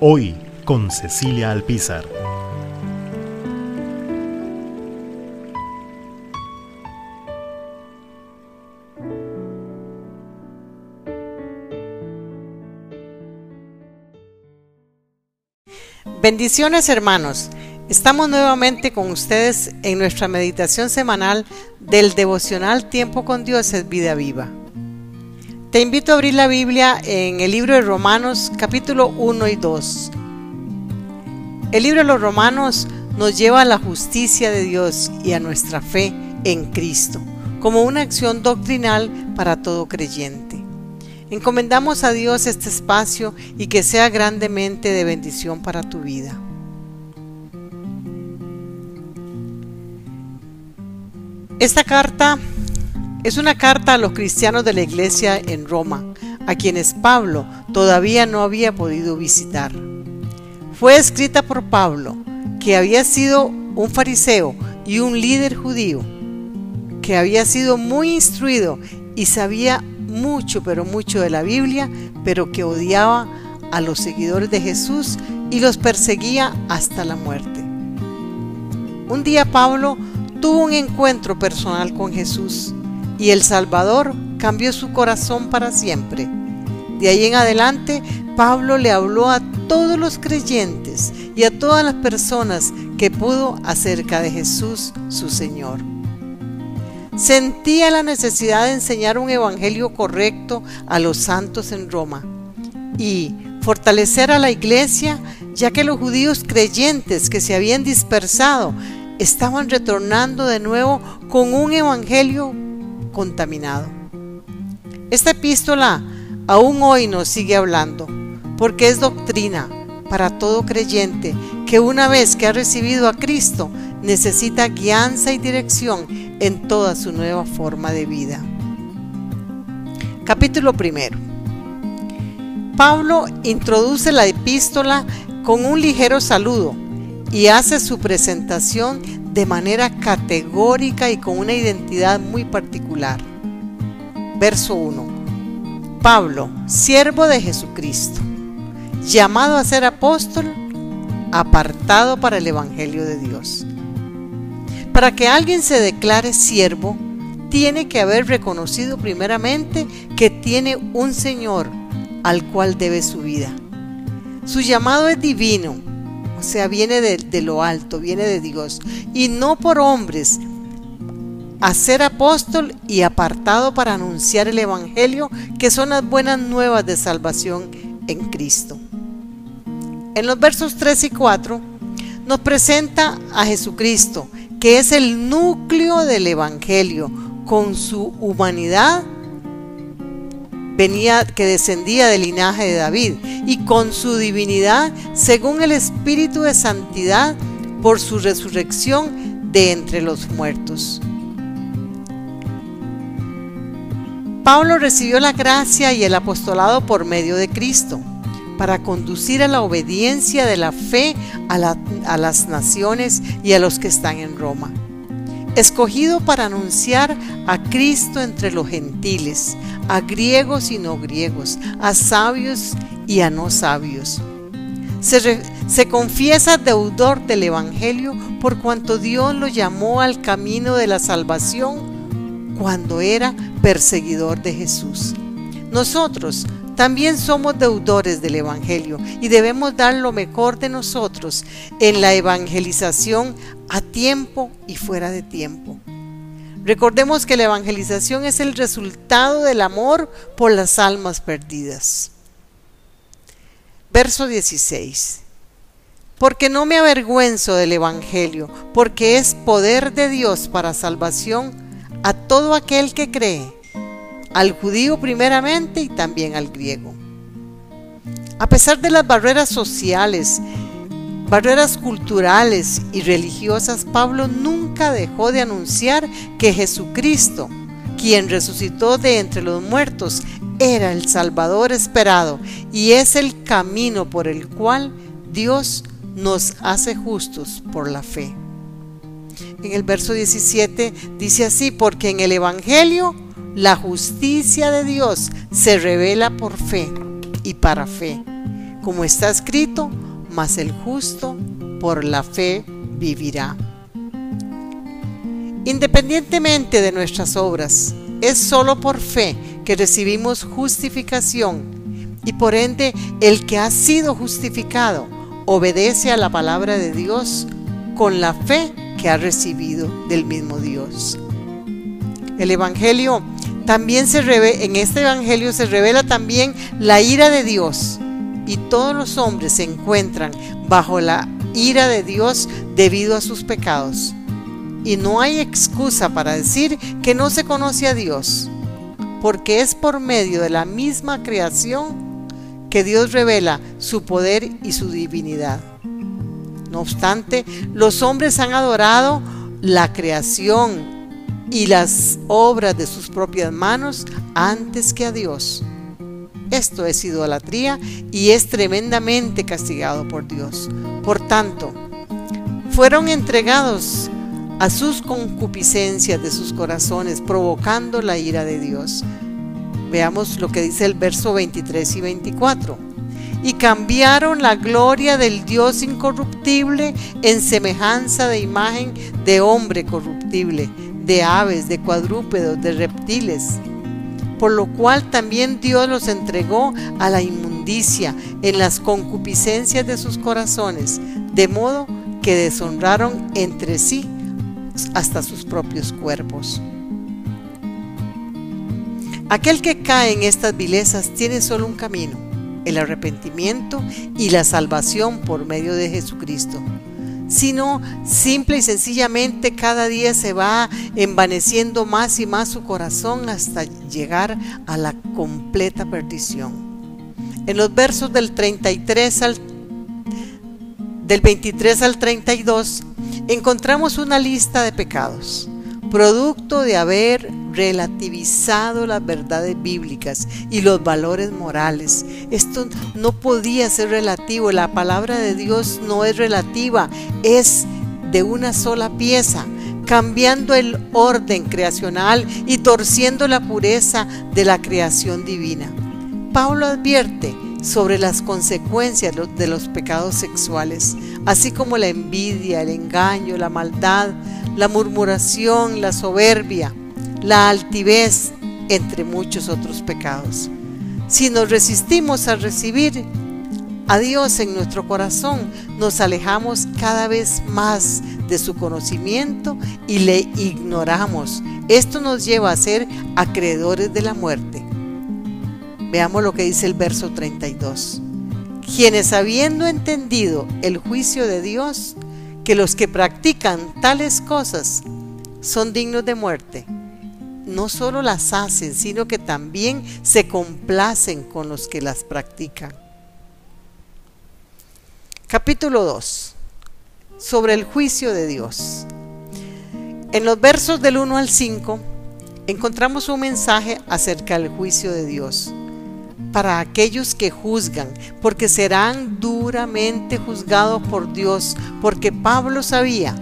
Hoy con Cecilia Alpizar. Bendiciones hermanos. Estamos nuevamente con ustedes en nuestra meditación semanal del devocional Tiempo con Dios es vida viva. Te invito a abrir la Biblia en el libro de Romanos capítulo 1 y 2. El libro de los Romanos nos lleva a la justicia de Dios y a nuestra fe en Cristo, como una acción doctrinal para todo creyente. Encomendamos a Dios este espacio y que sea grandemente de bendición para tu vida. Esta carta es una carta a los cristianos de la iglesia en Roma, a quienes Pablo todavía no había podido visitar. Fue escrita por Pablo, que había sido un fariseo y un líder judío, que había sido muy instruido y sabía mucho, pero mucho de la Biblia, pero que odiaba a los seguidores de Jesús y los perseguía hasta la muerte. Un día Pablo tuvo un encuentro personal con Jesús y el Salvador cambió su corazón para siempre. De ahí en adelante, Pablo le habló a todos los creyentes y a todas las personas que pudo acerca de Jesús, su Señor. Sentía la necesidad de enseñar un evangelio correcto a los santos en Roma y fortalecer a la iglesia, ya que los judíos creyentes que se habían dispersado estaban retornando de nuevo con un evangelio contaminado. Esta epístola aún hoy nos sigue hablando, porque es doctrina para todo creyente que una vez que ha recibido a Cristo necesita guianza y dirección en toda su nueva forma de vida. Capítulo primero. Pablo introduce la epístola con un ligero saludo y hace su presentación de manera categórica y con una identidad muy particular. Verso 1. Pablo, siervo de Jesucristo, llamado a ser apóstol, apartado para el Evangelio de Dios. Para que alguien se declare siervo, tiene que haber reconocido primeramente que tiene un Señor al cual debe su vida. Su llamado es divino, o sea, viene de, lo alto, viene de Dios, y no por hombres, a ser apóstol y apartado para anunciar el Evangelio, que son las buenas nuevas de salvación en Cristo. En los versos 3 y 4 nos presenta a Jesucristo, que es el núcleo del Evangelio, con su humanidad venía que descendía del linaje de David y con su divinidad según el espíritu de santidad por su resurrección de entre los muertos. Pablo recibió la gracia y el apostolado por medio de Cristo para conducir a la obediencia de la fe a, a las naciones y a los que están en Roma escogido para anunciar a Cristo entre los gentiles, a griegos y no griegos, a sabios y a no sabios. Se, confiesa deudor del Evangelio por cuanto Dios lo llamó al camino de la salvación cuando era perseguidor de Jesús. Nosotros también somos deudores del Evangelio y debemos dar lo mejor de nosotros en la evangelización a tiempo y fuera de tiempo. Recordemos que la evangelización es el resultado del amor por las almas perdidas. Verso 16. Porque no me avergüenzo del Evangelio, porque es poder de Dios para salvación a todo aquel que cree al judío primeramente y también al griego. A pesar de las barreras sociales, barreras culturales y religiosas, Pablo nunca dejó de anunciar que Jesucristo, quien resucitó de entre los muertos, era el Salvador esperado y es el camino por el cual Dios nos hace justos por la fe. En el verso 17 dice así, porque en el Evangelio la justicia de Dios se revela por fe y para fe, como está escrito, mas el justo por la fe vivirá. Independientemente de nuestras obras, es solo por fe que recibimos justificación y por ende el que ha sido justificado obedece a la palabra de Dios con la fe que ha recibido del mismo Dios. El evangelio también se revela, en este evangelio se revela también la ira de Dios y todos los hombres se encuentran bajo la ira de Dios debido a sus pecados. Y no hay excusa para decir que no se conoce a Dios porque es por medio de la misma creación que Dios revela su poder y su divinidad. No obstante, los hombres han adorado la creación y las obras de sus propias manos antes que a Dios. Esto es idolatría y es tremendamente castigado por Dios. Por tanto, fueron entregados a sus concupiscencias de sus corazones, provocando la ira de Dios. Veamos lo que dice el verso 23 y 24. Y cambiaron la gloria del Dios incorruptible en semejanza de imagen de hombre corruptible, de aves, de cuadrúpedos, de reptiles. Por lo cual también Dios los entregó a la inmundicia en las concupiscencias de sus corazones, de modo que deshonraron entre sí hasta sus propios cuerpos. Aquel que cae en estas vilezas tiene solo un camino, el arrepentimiento y la salvación por medio de Jesucristo. Sino simple y sencillamente cada día se va envaneciendo más y más su corazón hasta llegar a la completa perdición. En los versos del 33 al del 23 al 32 encontramos una lista de pecados, producto de haber relativizado las verdades bíblicas y los valores morales. Esto no podía ser relativo, la palabra de Dios no es relativa, es de una sola pieza, cambiando el orden creacional y torciendo la pureza de la creación divina. Pablo advierte sobre las consecuencias de los pecados sexuales, así como la envidia, el engaño, la maldad, la murmuración, la soberbia, la altivez, entre muchos otros pecados. Si nos resistimos a recibir a Dios en nuestro corazón, nos alejamos cada vez más de su conocimiento y le ignoramos. Esto nos lleva a ser acreedores de la muerte. Veamos lo que dice el verso 32. Quienes habiendo entendido el juicio de Dios, que los que practican tales cosas son dignos de muerte, no solo las hacen, sino que también se complacen con los que las practican. Capítulo 2. Sobre el juicio de Dios. En los versos del 1 al 5 encontramos un mensaje acerca del juicio de Dios para aquellos que juzgan, porque serán duramente juzgados por Dios, porque Pablo sabía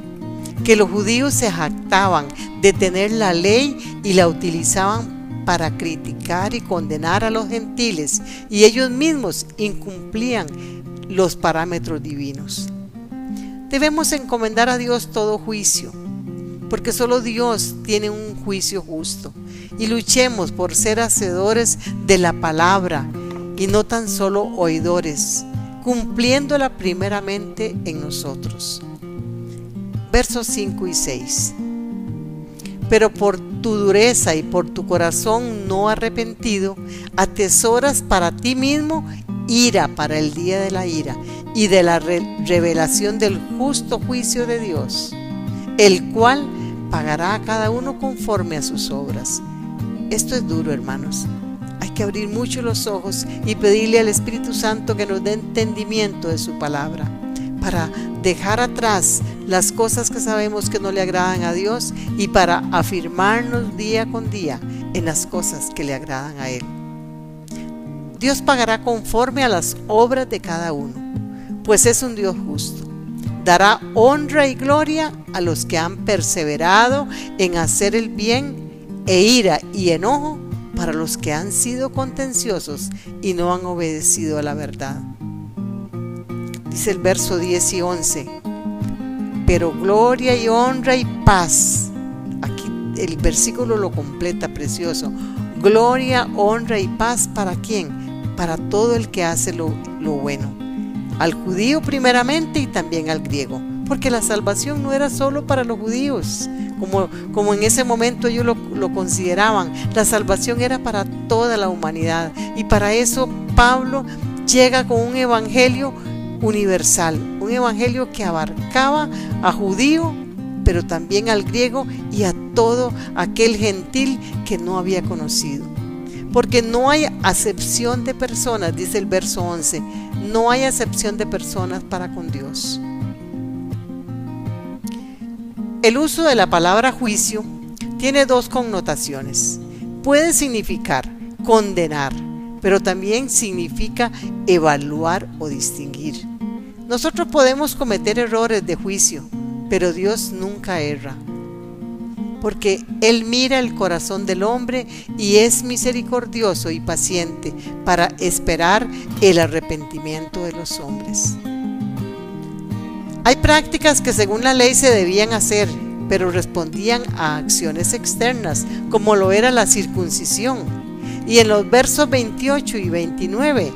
que los judíos se jactaban de tener la ley y la utilizaban para criticar y condenar a los gentiles, y ellos mismos incumplían los parámetros divinos. Debemos encomendar a Dios todo juicio, porque solo Dios tiene un juicio justo y luchemos por ser hacedores de la palabra y no tan solo oidores, cumpliéndola primeramente en nosotros. Versos 5 y 6. Pero por tu dureza y por tu corazón no arrepentido, atesoras para ti mismo ira para el día de la ira y de la revelación del justo juicio de Dios, el cual pagará a cada uno conforme a sus obras. Esto es duro, hermanos. Hay que abrir mucho los ojos y pedirle al Espíritu Santo que nos dé entendimiento de su palabra para dejar atrás las cosas que sabemos que no le agradan a Dios y para afirmarnos día con día en las cosas que le agradan a Él. Dios pagará conforme a las obras de cada uno, pues es un Dios justo. Dará honra y gloria a los que han perseverado en hacer el bien e ira y enojo para los que han sido contenciosos y no han obedecido a la verdad dice el verso 10 y 11. Pero gloria y honra y paz. Aquí el versículo lo completa precioso. Gloria, honra y paz para quién? Para todo el que hace lo, bueno. Al judío primeramente y también al griego. Porque la salvación no era solo para los judíos, como, como en ese momento ellos lo, lo consideraban. La salvación era para toda la humanidad. Y para eso Pablo llega con un evangelio universal, un evangelio que abarcaba a judío, pero también al griego y a todo aquel gentil que no había conocido. Porque no hay acepción de personas, dice el verso 11, no hay acepción de personas para con Dios. El uso de la palabra juicio tiene dos connotaciones. Puede significar condenar, pero también significa evaluar o distinguir. Nosotros podemos cometer errores de juicio, pero Dios nunca erra, porque Él mira el corazón del hombre y es misericordioso y paciente para esperar el arrepentimiento de los hombres. Hay prácticas que según la ley se debían hacer, pero respondían a acciones externas, como lo era la circuncisión y en los versos 28 y 29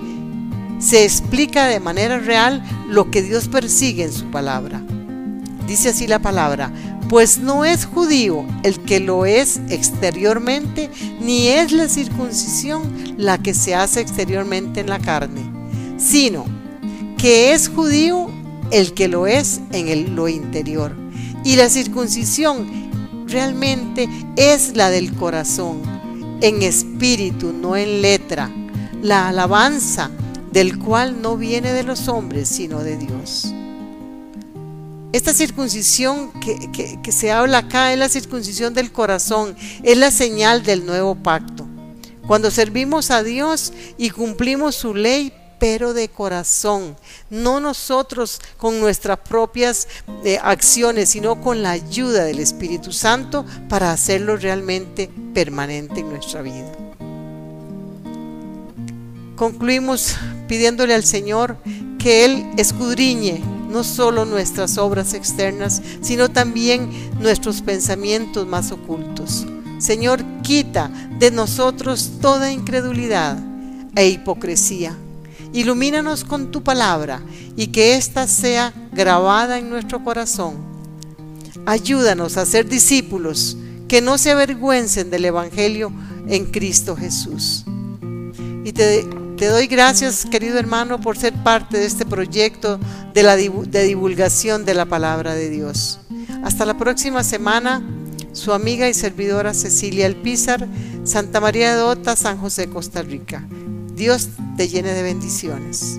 se explica de manera real lo que Dios persigue en su palabra. Dice así la palabra, pues no es judío el que lo es exteriormente, ni es la circuncisión la que se hace exteriormente en la carne, sino que es judío el que lo es en lo interior. Y la circuncisión realmente es la del corazón, en espíritu, no en letra, la alabanza del cual no viene de los hombres, sino de Dios. Esta circuncisión que, se habla acá es la circuncisión del corazón, es la señal del nuevo pacto. Cuando servimos a Dios y cumplimos su ley, pero de corazón, no nosotros con nuestras propias eh, acciones, sino con la ayuda del Espíritu Santo para hacerlo realmente permanente en nuestra vida. Concluimos pidiéndole al Señor que Él escudriñe no solo nuestras obras externas, sino también nuestros pensamientos más ocultos. Señor, quita de nosotros toda incredulidad e hipocresía Ilumínanos con tu palabra y que ésta sea grabada en nuestro corazón. Ayúdanos a ser discípulos que no se avergüencen del Evangelio en Cristo Jesús. Y te, doy gracias, querido hermano, por ser parte de este proyecto de, la, de divulgación de la palabra de Dios. Hasta la próxima semana, su amiga y servidora Cecilia Alpizar, Santa María de Ota, San José, Costa Rica. Dios te llene de bendiciones.